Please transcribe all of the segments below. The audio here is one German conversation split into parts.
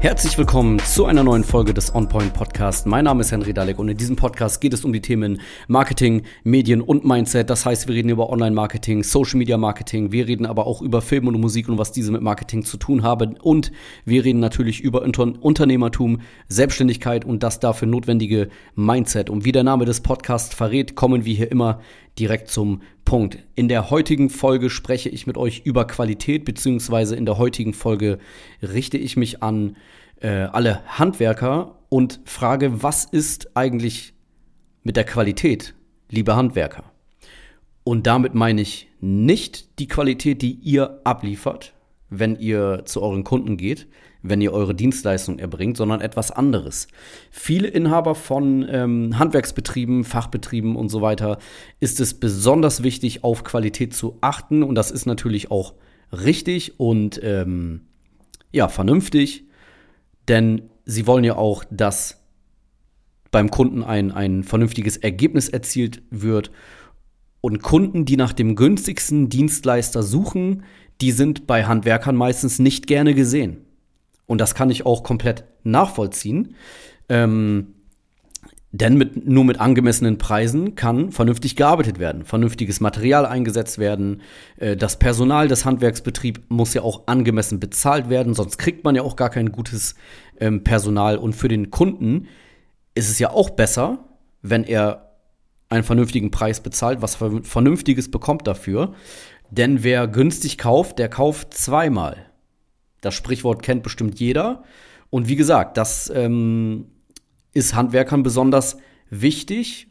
Herzlich willkommen zu einer neuen Folge des OnPoint Podcast. Mein Name ist Henry Dalek und in diesem Podcast geht es um die Themen Marketing, Medien und Mindset. Das heißt, wir reden über Online-Marketing, Social-Media-Marketing, wir reden aber auch über Film und Musik und was diese mit Marketing zu tun haben und wir reden natürlich über Unter Unternehmertum, Selbstständigkeit und das dafür notwendige Mindset. Und wie der Name des Podcasts verrät, kommen wir hier immer direkt zum Punkt. In der heutigen Folge spreche ich mit euch über Qualität, beziehungsweise in der heutigen Folge richte ich mich an äh, alle Handwerker und frage, was ist eigentlich mit der Qualität, liebe Handwerker? Und damit meine ich nicht die Qualität, die ihr abliefert, wenn ihr zu euren Kunden geht, wenn ihr eure Dienstleistung erbringt, sondern etwas anderes. Viele Inhaber von ähm, Handwerksbetrieben, Fachbetrieben und so weiter ist es besonders wichtig, auf Qualität zu achten. Und das ist natürlich auch richtig und ähm, ja, vernünftig, denn sie wollen ja auch, dass beim Kunden ein, ein vernünftiges Ergebnis erzielt wird. Und Kunden, die nach dem günstigsten Dienstleister suchen, die sind bei Handwerkern meistens nicht gerne gesehen. Und das kann ich auch komplett nachvollziehen. Ähm, denn mit, nur mit angemessenen Preisen kann vernünftig gearbeitet werden, vernünftiges Material eingesetzt werden. Äh, das Personal des Handwerksbetriebs muss ja auch angemessen bezahlt werden, sonst kriegt man ja auch gar kein gutes ähm, Personal. Und für den Kunden ist es ja auch besser, wenn er einen vernünftigen Preis bezahlt, was Vernünftiges bekommt dafür. Denn wer günstig kauft, der kauft zweimal. Das Sprichwort kennt bestimmt jeder. Und wie gesagt, das ähm, ist Handwerkern besonders wichtig,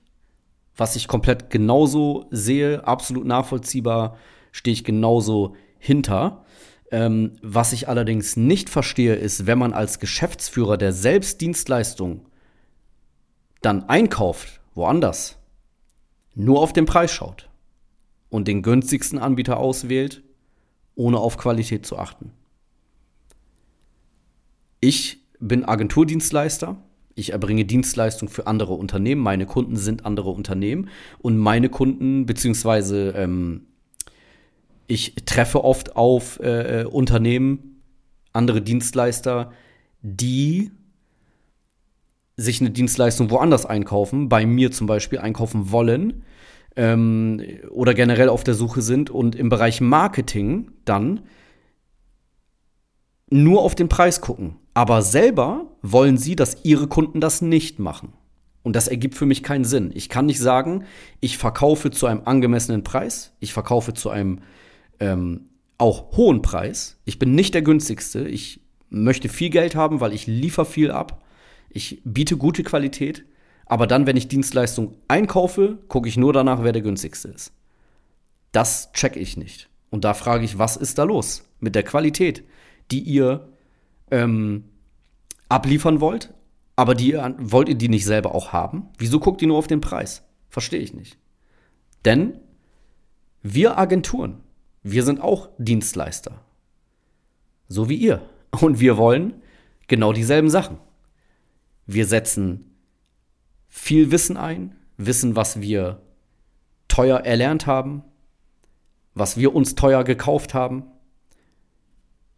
was ich komplett genauso sehe, absolut nachvollziehbar, stehe ich genauso hinter. Ähm, was ich allerdings nicht verstehe, ist, wenn man als Geschäftsführer der Selbstdienstleistung dann einkauft, woanders, nur auf den Preis schaut und den günstigsten Anbieter auswählt, ohne auf Qualität zu achten. Ich bin Agenturdienstleister. Ich erbringe Dienstleistungen für andere Unternehmen. Meine Kunden sind andere Unternehmen. Und meine Kunden, beziehungsweise ähm, ich treffe oft auf äh, Unternehmen, andere Dienstleister, die sich eine Dienstleistung woanders einkaufen, bei mir zum Beispiel einkaufen wollen ähm, oder generell auf der Suche sind und im Bereich Marketing dann nur auf den Preis gucken. Aber selber wollen sie, dass ihre Kunden das nicht machen. Und das ergibt für mich keinen Sinn. Ich kann nicht sagen, ich verkaufe zu einem angemessenen Preis, ich verkaufe zu einem ähm, auch hohen Preis. Ich bin nicht der günstigste. Ich möchte viel Geld haben, weil ich liefere viel ab. Ich biete gute Qualität. Aber dann, wenn ich Dienstleistung einkaufe, gucke ich nur danach, wer der günstigste ist. Das checke ich nicht. Und da frage ich, was ist da los mit der Qualität? die ihr ähm, abliefern wollt, aber die wollt ihr die nicht selber auch haben? Wieso guckt ihr nur auf den Preis? Verstehe ich nicht. Denn wir Agenturen, wir sind auch Dienstleister. So wie ihr. Und wir wollen genau dieselben Sachen. Wir setzen viel Wissen ein, Wissen, was wir teuer erlernt haben, was wir uns teuer gekauft haben,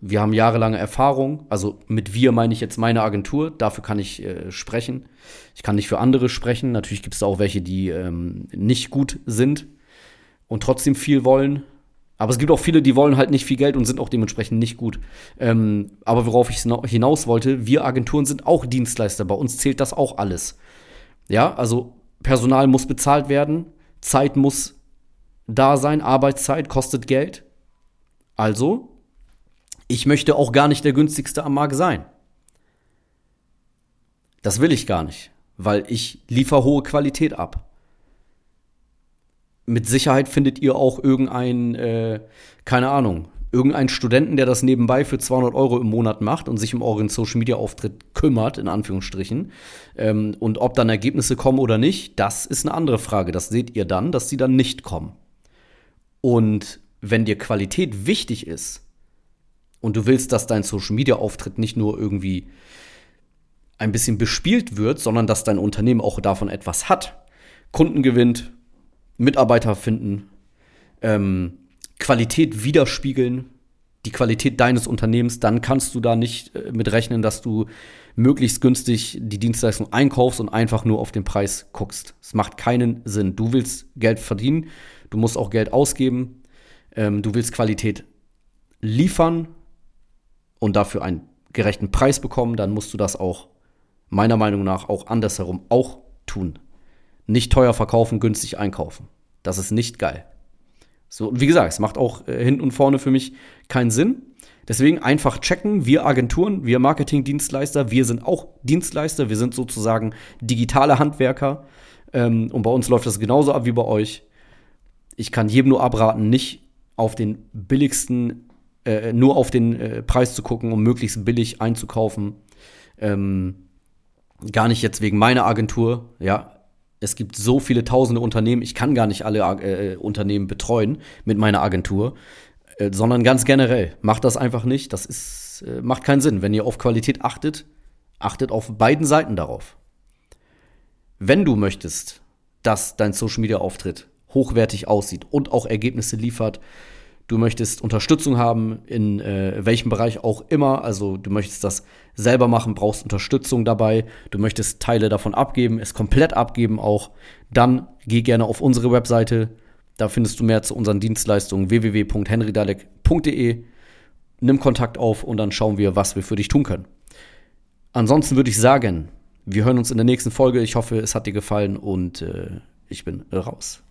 wir haben jahrelange Erfahrung, also mit wir meine ich jetzt meine Agentur, dafür kann ich äh, sprechen. Ich kann nicht für andere sprechen. Natürlich gibt es auch welche, die ähm, nicht gut sind und trotzdem viel wollen. Aber es gibt auch viele, die wollen halt nicht viel Geld und sind auch dementsprechend nicht gut. Ähm, aber worauf ich hinaus wollte, wir Agenturen sind auch Dienstleister. Bei uns zählt das auch alles. Ja, also Personal muss bezahlt werden, Zeit muss da sein, Arbeitszeit kostet Geld. Also ich möchte auch gar nicht der günstigste am Markt sein. Das will ich gar nicht, weil ich liefere hohe Qualität ab. Mit Sicherheit findet ihr auch irgendeinen, äh, keine Ahnung, irgendeinen Studenten, der das nebenbei für 200 Euro im Monat macht und sich um euren Social Media Auftritt kümmert, in Anführungsstrichen. Ähm, und ob dann Ergebnisse kommen oder nicht, das ist eine andere Frage. Das seht ihr dann, dass sie dann nicht kommen. Und wenn dir Qualität wichtig ist, und du willst, dass dein Social Media Auftritt nicht nur irgendwie ein bisschen bespielt wird, sondern dass dein Unternehmen auch davon etwas hat. Kunden gewinnt, Mitarbeiter finden, ähm, Qualität widerspiegeln, die Qualität deines Unternehmens, dann kannst du da nicht äh, mit rechnen, dass du möglichst günstig die Dienstleistung einkaufst und einfach nur auf den Preis guckst. Es macht keinen Sinn. Du willst Geld verdienen, du musst auch Geld ausgeben, ähm, du willst Qualität liefern und dafür einen gerechten Preis bekommen, dann musst du das auch meiner Meinung nach auch andersherum auch tun. Nicht teuer verkaufen, günstig einkaufen. Das ist nicht geil. So, wie gesagt, es macht auch äh, hinten und vorne für mich keinen Sinn. Deswegen einfach checken. Wir Agenturen, wir Marketingdienstleister, wir sind auch Dienstleister. Wir sind sozusagen digitale Handwerker. Ähm, und bei uns läuft das genauso ab wie bei euch. Ich kann jedem nur abraten, nicht auf den billigsten, äh, nur auf den äh, Preis zu gucken, um möglichst billig einzukaufen. Ähm, gar nicht jetzt wegen meiner Agentur, ja, es gibt so viele tausende Unternehmen, ich kann gar nicht alle äh, Unternehmen betreuen mit meiner Agentur, äh, sondern ganz generell. Macht das einfach nicht. Das ist, äh, macht keinen Sinn. Wenn ihr auf Qualität achtet, achtet auf beiden Seiten darauf. Wenn du möchtest, dass dein Social Media Auftritt hochwertig aussieht und auch Ergebnisse liefert, du möchtest Unterstützung haben, in äh, welchem Bereich auch immer. Also du möchtest das selber machen, brauchst Unterstützung dabei, du möchtest Teile davon abgeben, es komplett abgeben auch, dann geh gerne auf unsere Webseite. Da findest du mehr zu unseren Dienstleistungen www.henrydalek.de. Nimm Kontakt auf und dann schauen wir, was wir für dich tun können. Ansonsten würde ich sagen, wir hören uns in der nächsten Folge. Ich hoffe, es hat dir gefallen und äh, ich bin raus.